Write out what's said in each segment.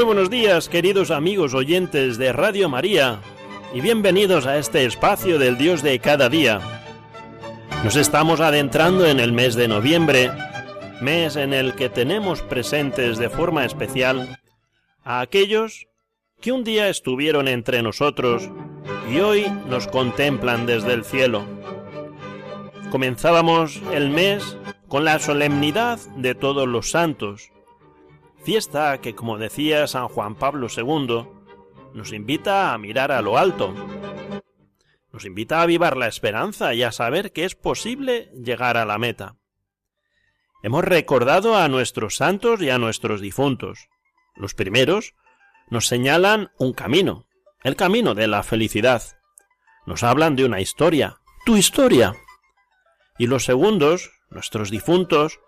Muy buenos días, queridos amigos oyentes de Radio María, y bienvenidos a este espacio del Dios de cada día. Nos estamos adentrando en el mes de noviembre, mes en el que tenemos presentes de forma especial a aquellos que un día estuvieron entre nosotros y hoy nos contemplan desde el cielo. Comenzábamos el mes con la solemnidad de todos los santos, Fiesta que, como decía San Juan Pablo II, nos invita a mirar a lo alto. Nos invita a avivar la esperanza y a saber que es posible llegar a la meta. Hemos recordado a nuestros santos y a nuestros difuntos. Los primeros nos señalan un camino, el camino de la felicidad. Nos hablan de una historia, tu historia. Y los segundos, nuestros difuntos,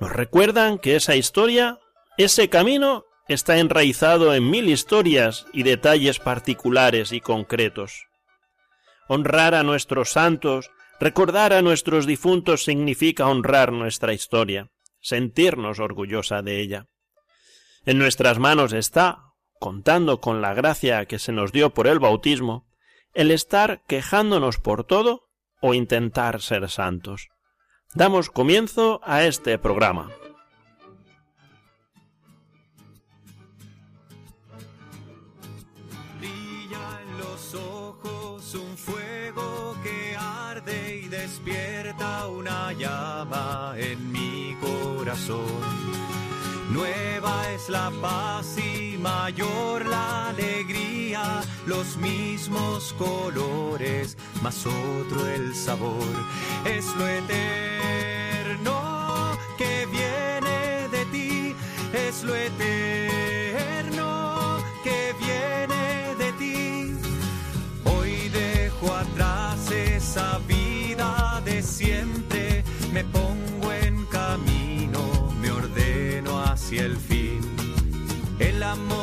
nos recuerdan que esa historia ese camino está enraizado en mil historias y detalles particulares y concretos. Honrar a nuestros santos, recordar a nuestros difuntos significa honrar nuestra historia, sentirnos orgullosa de ella. En nuestras manos está, contando con la gracia que se nos dio por el bautismo, el estar quejándonos por todo o intentar ser santos. Damos comienzo a este programa. La paz y mayor la alegría, los mismos colores, más otro el sabor. Es lo eterno que viene de ti, es lo eterno amor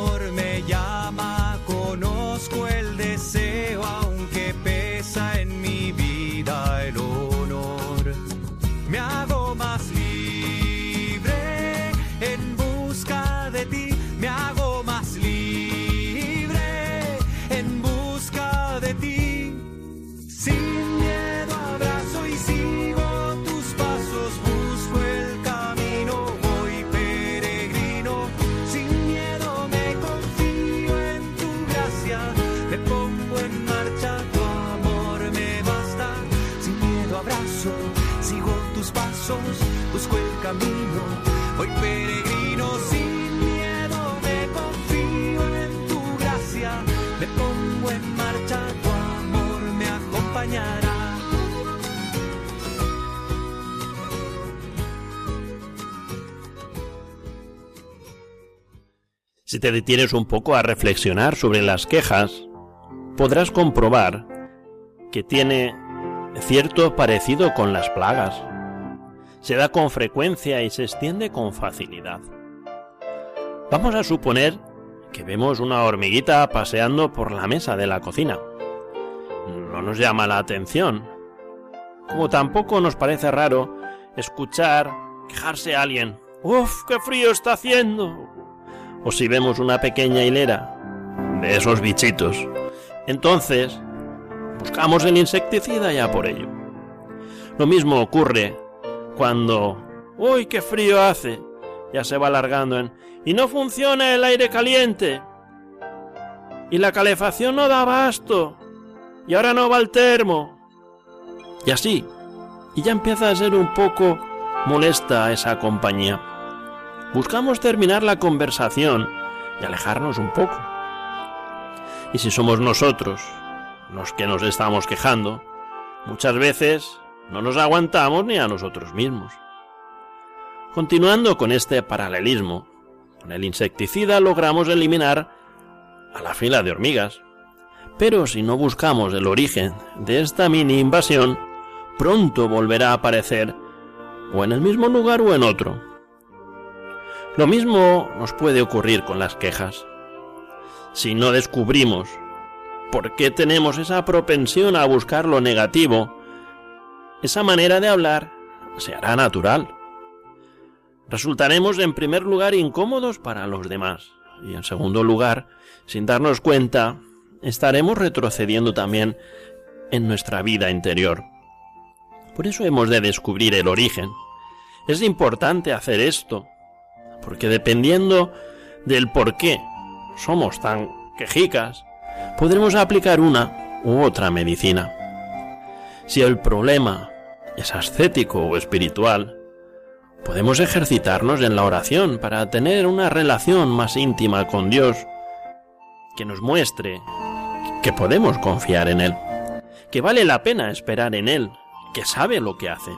me pongo en marcha, tu amor me basta. Sin miedo abrazo, sigo tus pasos, busco el camino, voy peregrino. Sin miedo me confío en tu gracia, me pongo en marcha, tu amor me acompañará. Si te detienes un poco a reflexionar sobre las quejas, podrás comprobar que tiene cierto parecido con las plagas. Se da con frecuencia y se extiende con facilidad. Vamos a suponer que vemos una hormiguita paseando por la mesa de la cocina. No nos llama la atención. Como tampoco nos parece raro escuchar quejarse a alguien. ¡Uf, qué frío está haciendo! o si vemos una pequeña hilera de esos bichitos, entonces buscamos el insecticida ya por ello. Lo mismo ocurre cuando, ¡uy, qué frío hace! Ya se va alargando en, y no funciona el aire caliente. Y la calefacción no da abasto. Y ahora no va el termo. Y así. Y ya empieza a ser un poco molesta esa compañía. Buscamos terminar la conversación y alejarnos un poco. Y si somos nosotros los que nos estamos quejando, muchas veces no nos aguantamos ni a nosotros mismos. Continuando con este paralelismo, con el insecticida logramos eliminar a la fila de hormigas. Pero si no buscamos el origen de esta mini invasión, pronto volverá a aparecer o en el mismo lugar o en otro. Lo mismo nos puede ocurrir con las quejas. Si no descubrimos por qué tenemos esa propensión a buscar lo negativo, esa manera de hablar se hará natural. Resultaremos en primer lugar incómodos para los demás y en segundo lugar, sin darnos cuenta, estaremos retrocediendo también en nuestra vida interior. Por eso hemos de descubrir el origen. Es importante hacer esto, porque dependiendo del por qué somos tan quejicas, podremos aplicar una u otra medicina. Si el problema es ascético o espiritual, podemos ejercitarnos en la oración para tener una relación más íntima con Dios que nos muestre que podemos confiar en Él, que vale la pena esperar en Él que sabe lo que hace.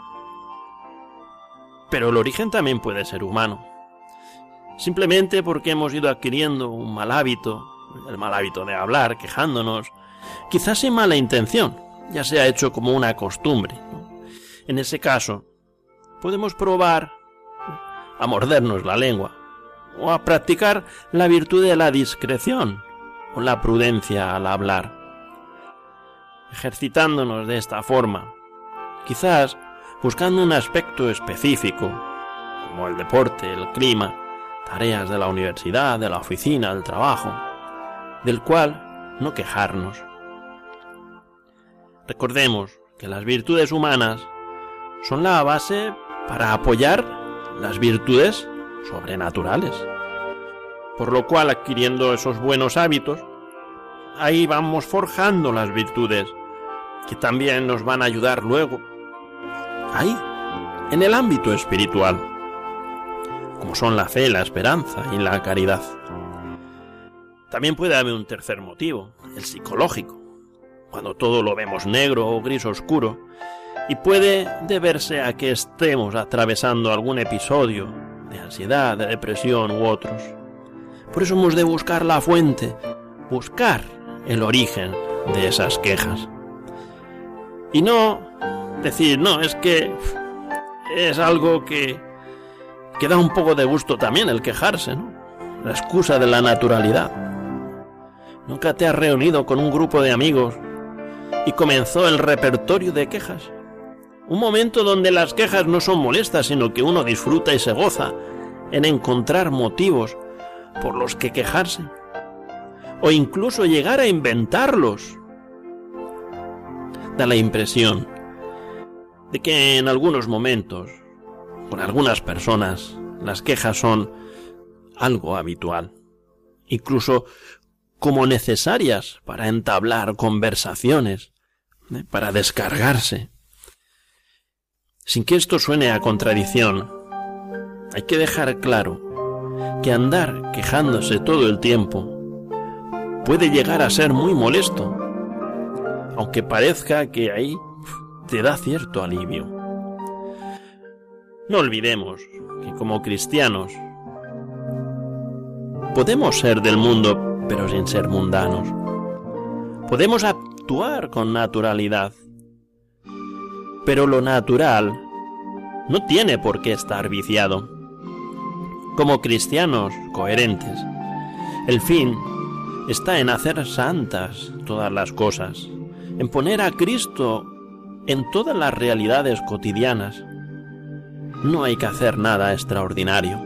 Pero el origen también puede ser humano. Simplemente porque hemos ido adquiriendo un mal hábito, el mal hábito de hablar, quejándonos, quizás sin mala intención, ya se ha hecho como una costumbre. En ese caso, podemos probar a mordernos la lengua o a practicar la virtud de la discreción o la prudencia al hablar. Ejercitándonos de esta forma, quizás buscando un aspecto específico, como el deporte, el clima, tareas de la universidad, de la oficina, del trabajo, del cual no quejarnos. Recordemos que las virtudes humanas son la base para apoyar las virtudes sobrenaturales. Por lo cual, adquiriendo esos buenos hábitos, ahí vamos forjando las virtudes que también nos van a ayudar luego ahí, en el ámbito espiritual, como son la fe, la esperanza y la caridad. También puede haber un tercer motivo, el psicológico, cuando todo lo vemos negro o gris oscuro, y puede deberse a que estemos atravesando algún episodio de ansiedad, de depresión u otros. Por eso hemos de buscar la fuente, buscar el origen de esas quejas. Y no decir, no, es que es algo que, que da un poco de gusto también el quejarse, ¿no? La excusa de la naturalidad. Nunca te has reunido con un grupo de amigos y comenzó el repertorio de quejas. Un momento donde las quejas no son molestas, sino que uno disfruta y se goza en encontrar motivos por los que quejarse. O incluso llegar a inventarlos. Da la impresión de que en algunos momentos, con algunas personas, las quejas son algo habitual, incluso como necesarias para entablar conversaciones, ¿eh? para descargarse. Sin que esto suene a contradicción, hay que dejar claro que andar quejándose todo el tiempo puede llegar a ser muy molesto, aunque parezca que ahí te da cierto alivio. No olvidemos que como cristianos podemos ser del mundo pero sin ser mundanos. Podemos actuar con naturalidad, pero lo natural no tiene por qué estar viciado. Como cristianos coherentes, el fin está en hacer santas todas las cosas, en poner a Cristo en todas las realidades cotidianas. No hay que hacer nada extraordinario.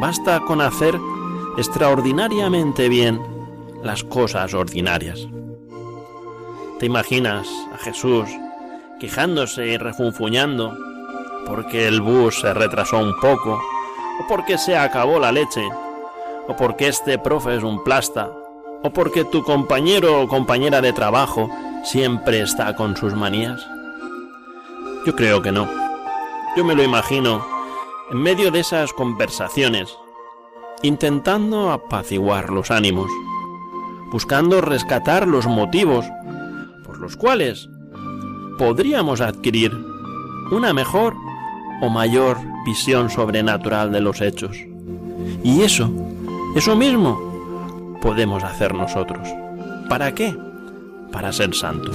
Basta con hacer extraordinariamente bien las cosas ordinarias. ¿Te imaginas a Jesús quejándose y refunfuñando porque el bus se retrasó un poco, o porque se acabó la leche, o porque este profe es un plasta, o porque tu compañero o compañera de trabajo siempre está con sus manías? Yo creo que no. Yo me lo imagino en medio de esas conversaciones, intentando apaciguar los ánimos, buscando rescatar los motivos por los cuales podríamos adquirir una mejor o mayor visión sobrenatural de los hechos. Y eso, eso mismo, podemos hacer nosotros. ¿Para qué? Para ser santos.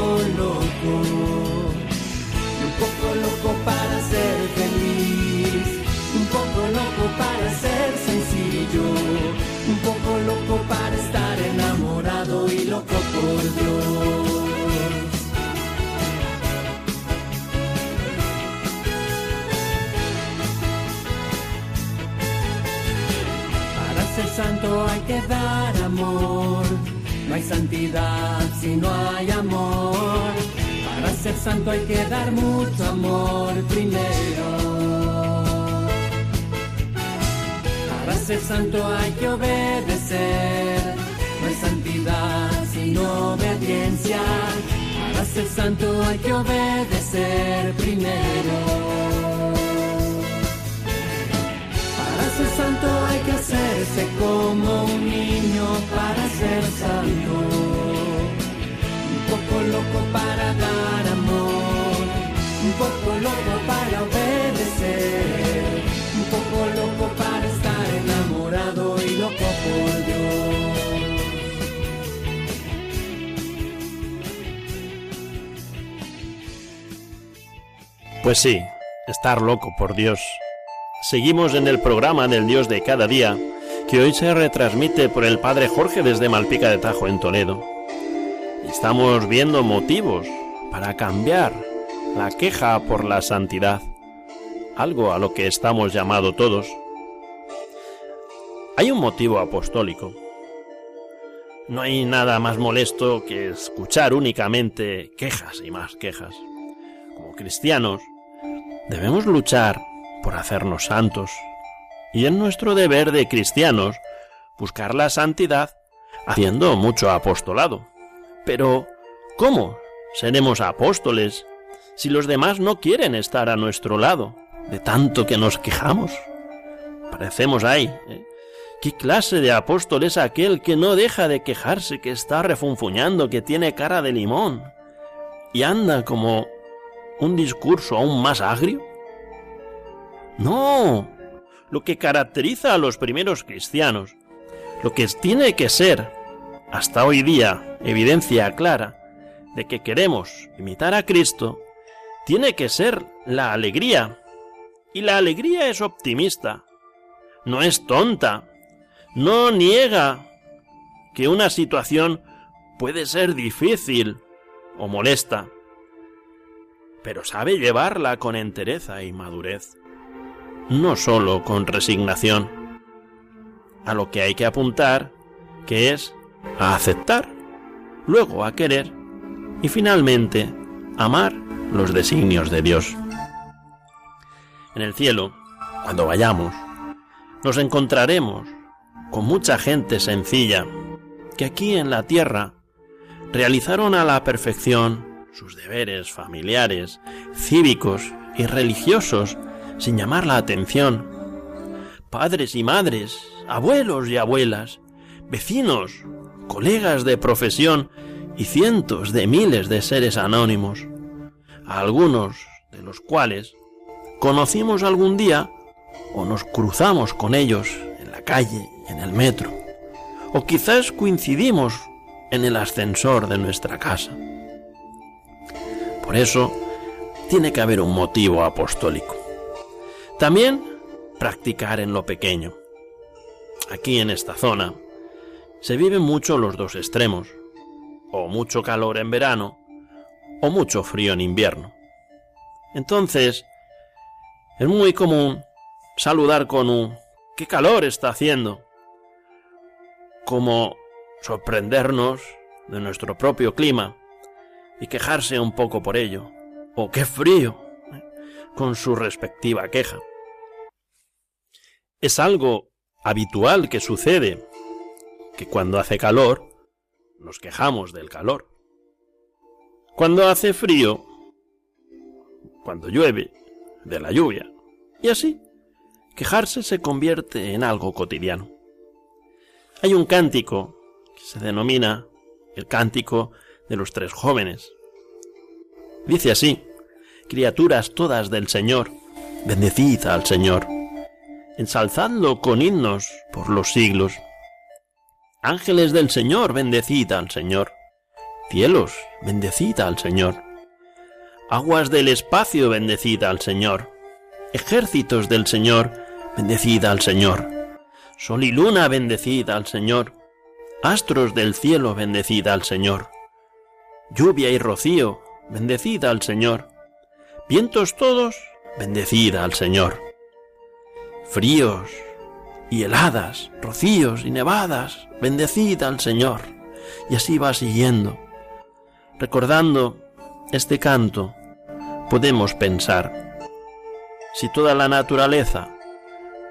Poco loco. Un poco loco para ser feliz. Un poco loco para ser sencillo. Un poco loco para estar enamorado y loco por Dios. Para ser santo hay que dar amor. No hay santidad si no hay amor. Ser santo hay que dar mucho amor primero. Para ser santo hay que obedecer. No hay santidad sin obediencia. Para ser santo hay que obedecer primero. Para ser santo hay que hacerse como un niño para ser santo. Un poco loco para dar poco loco para obedecer, un poco loco para estar enamorado y loco por Dios. Pues sí, estar loco por Dios. Seguimos en el programa del Dios de cada día, que hoy se retransmite por el Padre Jorge desde Malpica de Tajo en Toledo. Estamos viendo motivos para cambiar la queja por la santidad, algo a lo que estamos llamados todos. Hay un motivo apostólico. No hay nada más molesto que escuchar únicamente quejas y más quejas. Como cristianos, debemos luchar por hacernos santos. Y es nuestro deber de cristianos buscar la santidad haciendo mucho apostolado. Pero, ¿cómo seremos apóstoles si los demás no quieren estar a nuestro lado, de tanto que nos quejamos? Parecemos ahí. ¿eh? ¿Qué clase de apóstol es aquel que no deja de quejarse, que está refunfuñando, que tiene cara de limón y anda como un discurso aún más agrio? No, lo que caracteriza a los primeros cristianos, lo que tiene que ser, hasta hoy día, evidencia clara de que queremos imitar a Cristo, tiene que ser la alegría. Y la alegría es optimista, no es tonta, no niega que una situación puede ser difícil o molesta, pero sabe llevarla con entereza y madurez no solo con resignación. A lo que hay que apuntar, que es a aceptar, luego a querer y finalmente amar los designios de Dios. En el cielo, cuando vayamos, nos encontraremos con mucha gente sencilla que aquí en la tierra realizaron a la perfección sus deberes familiares, cívicos y religiosos sin llamar la atención. Padres y madres, abuelos y abuelas, vecinos, colegas de profesión y cientos de miles de seres anónimos, algunos de los cuales conocimos algún día o nos cruzamos con ellos en la calle, en el metro, o quizás coincidimos en el ascensor de nuestra casa. Por eso, tiene que haber un motivo apostólico. También practicar en lo pequeño. Aquí en esta zona se viven mucho los dos extremos, o mucho calor en verano, o mucho frío en invierno. Entonces, es muy común saludar con un ¿qué calor está haciendo? Como sorprendernos de nuestro propio clima y quejarse un poco por ello. O qué frío, con su respectiva queja. Es algo habitual que sucede, que cuando hace calor, nos quejamos del calor. Cuando hace frío, cuando llueve, de la lluvia. Y así, quejarse se convierte en algo cotidiano. Hay un cántico que se denomina el cántico de los tres jóvenes. Dice así, criaturas todas del Señor, bendecid al Señor, ensalzadlo con himnos por los siglos. Ángeles del Señor, bendecid al Señor. Cielos, bendecid al Señor. Aguas del espacio, bendecid al Señor. Ejércitos del Señor, bendecid al Señor. Sol y luna, bendecid al Señor. Astros del cielo, bendecid al Señor. Lluvia y rocío, bendecid al Señor. Vientos todos, bendecid al Señor. Fríos y heladas, rocíos y nevadas, bendecid al Señor. Y así va siguiendo. Recordando este canto, podemos pensar, si toda la naturaleza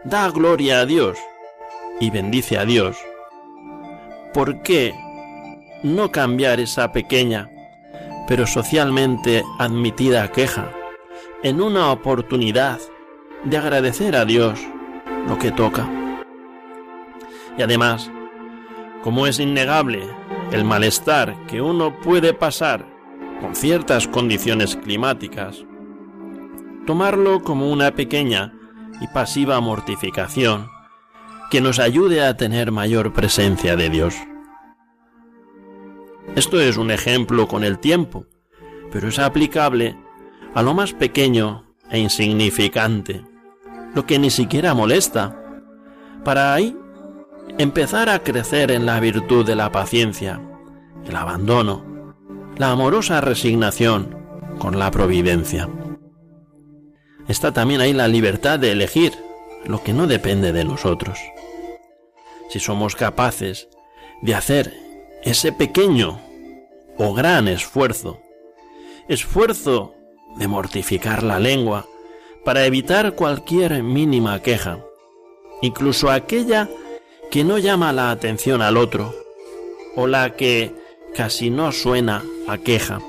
da gloria a Dios y bendice a Dios, ¿por qué no cambiar esa pequeña pero socialmente admitida queja en una oportunidad de agradecer a Dios lo que toca? Y además, como es innegable el malestar que uno puede pasar con ciertas condiciones climáticas, tomarlo como una pequeña y pasiva mortificación que nos ayude a tener mayor presencia de Dios. Esto es un ejemplo con el tiempo, pero es aplicable a lo más pequeño e insignificante, lo que ni siquiera molesta, para ahí empezar a crecer en la virtud de la paciencia, el abandono, la amorosa resignación con la providencia. Está también ahí la libertad de elegir lo que no depende de nosotros. Si somos capaces de hacer ese pequeño o gran esfuerzo, esfuerzo de mortificar la lengua para evitar cualquier mínima queja, incluso aquella que no llama la atención al otro, o la que casi no suena a queja.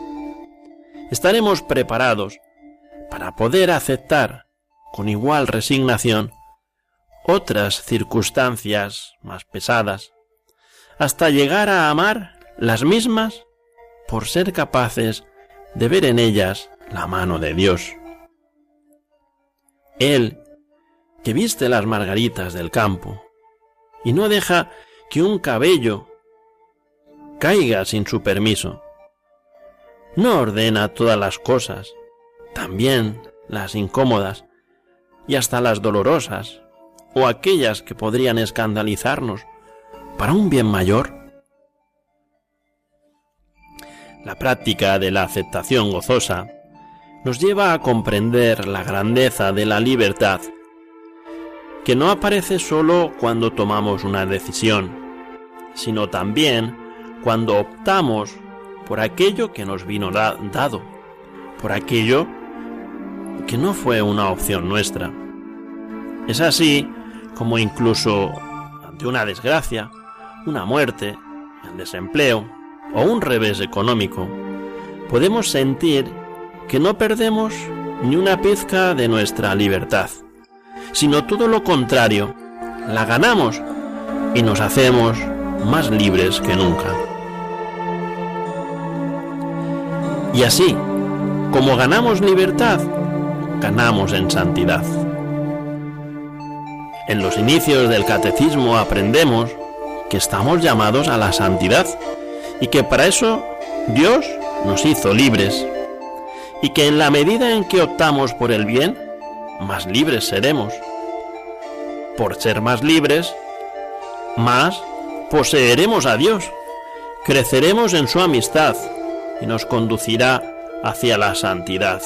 Estaremos preparados para poder aceptar con igual resignación otras circunstancias más pesadas, hasta llegar a amar las mismas por ser capaces de ver en ellas la mano de Dios. Él, que viste las margaritas del campo, y no deja que un cabello caiga sin su permiso. No ordena todas las cosas, también las incómodas y hasta las dolorosas, o aquellas que podrían escandalizarnos, para un bien mayor. La práctica de la aceptación gozosa nos lleva a comprender la grandeza de la libertad, que no aparece sólo cuando tomamos una decisión, sino también cuando optamos por aquello que nos vino dado, por aquello que no fue una opción nuestra. Es así como incluso ante una desgracia, una muerte, el desempleo o un revés económico, podemos sentir que no perdemos ni una pizca de nuestra libertad, sino todo lo contrario, la ganamos y nos hacemos más libres que nunca. Y así, como ganamos libertad, ganamos en santidad. En los inicios del catecismo aprendemos que estamos llamados a la santidad y que para eso Dios nos hizo libres y que en la medida en que optamos por el bien, más libres seremos. Por ser más libres, más poseeremos a Dios, creceremos en su amistad y nos conducirá hacia la santidad.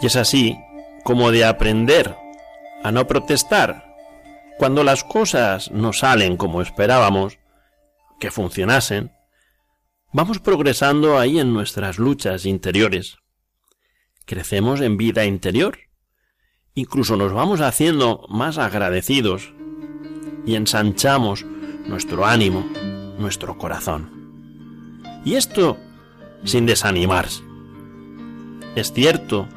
Y es así como de aprender a no protestar cuando las cosas no salen como esperábamos que funcionasen, vamos progresando ahí en nuestras luchas interiores. Crecemos en vida interior. Incluso nos vamos haciendo más agradecidos y ensanchamos nuestro ánimo, nuestro corazón. Y esto sin desanimarse. Es cierto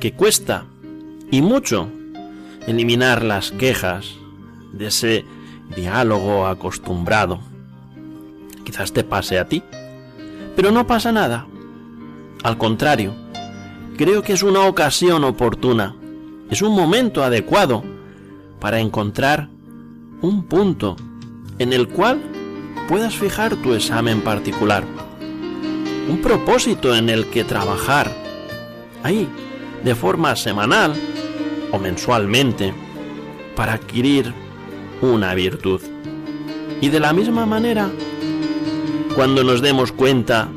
que cuesta, y mucho, eliminar las quejas de ese diálogo acostumbrado. Quizás te pase a ti, pero no pasa nada. Al contrario, creo que es una ocasión oportuna, es un momento adecuado para encontrar un punto en el cual puedas fijar tu examen particular, un propósito en el que trabajar, ahí, de forma semanal o mensualmente, para adquirir una virtud. Y de la misma manera, cuando nos demos cuenta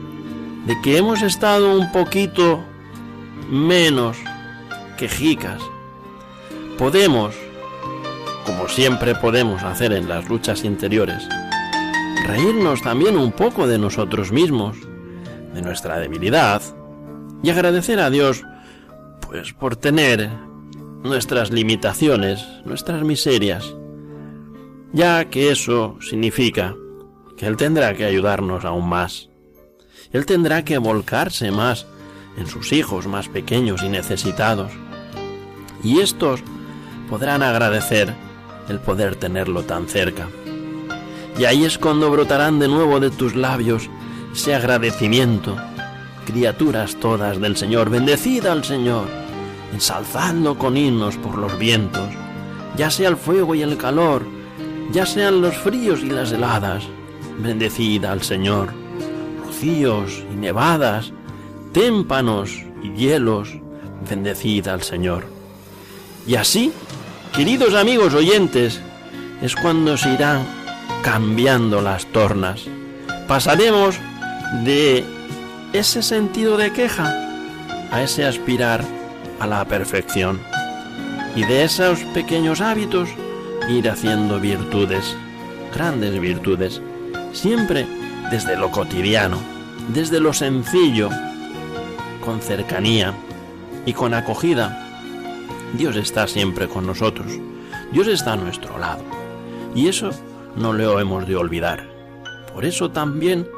de que hemos estado un poquito menos quejicas, podemos, como siempre podemos hacer en las luchas interiores, reírnos también un poco de nosotros mismos, de nuestra debilidad, y agradecer a Dios, pues por tener nuestras limitaciones, nuestras miserias, ya que eso significa que Él tendrá que ayudarnos aún más. Él tendrá que volcarse más en sus hijos más pequeños y necesitados. Y estos podrán agradecer el poder tenerlo tan cerca. Y ahí es cuando brotarán de nuevo de tus labios ese agradecimiento. Criaturas todas del Señor, bendecida al Señor, ensalzando con himnos por los vientos, ya sea el fuego y el calor, ya sean los fríos y las heladas, bendecida al Señor, rocíos y nevadas, témpanos y hielos, bendecida al Señor. Y así, queridos amigos oyentes, es cuando se irán cambiando las tornas. Pasaremos de ese sentido de queja a ese aspirar a la perfección. Y de esos pequeños hábitos ir haciendo virtudes, grandes virtudes, siempre desde lo cotidiano, desde lo sencillo, con cercanía y con acogida. Dios está siempre con nosotros, Dios está a nuestro lado, y eso no lo hemos de olvidar. Por eso también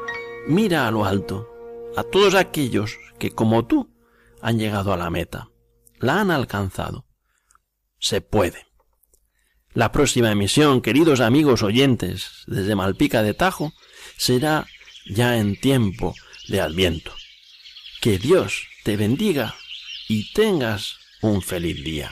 mira a lo alto, a todos aquellos que como tú han llegado a la meta, la han alcanzado. Se puede. La próxima emisión, queridos amigos oyentes, desde Malpica de Tajo, será ya en tiempo de Adviento. Que Dios te bendiga y tengas un feliz día.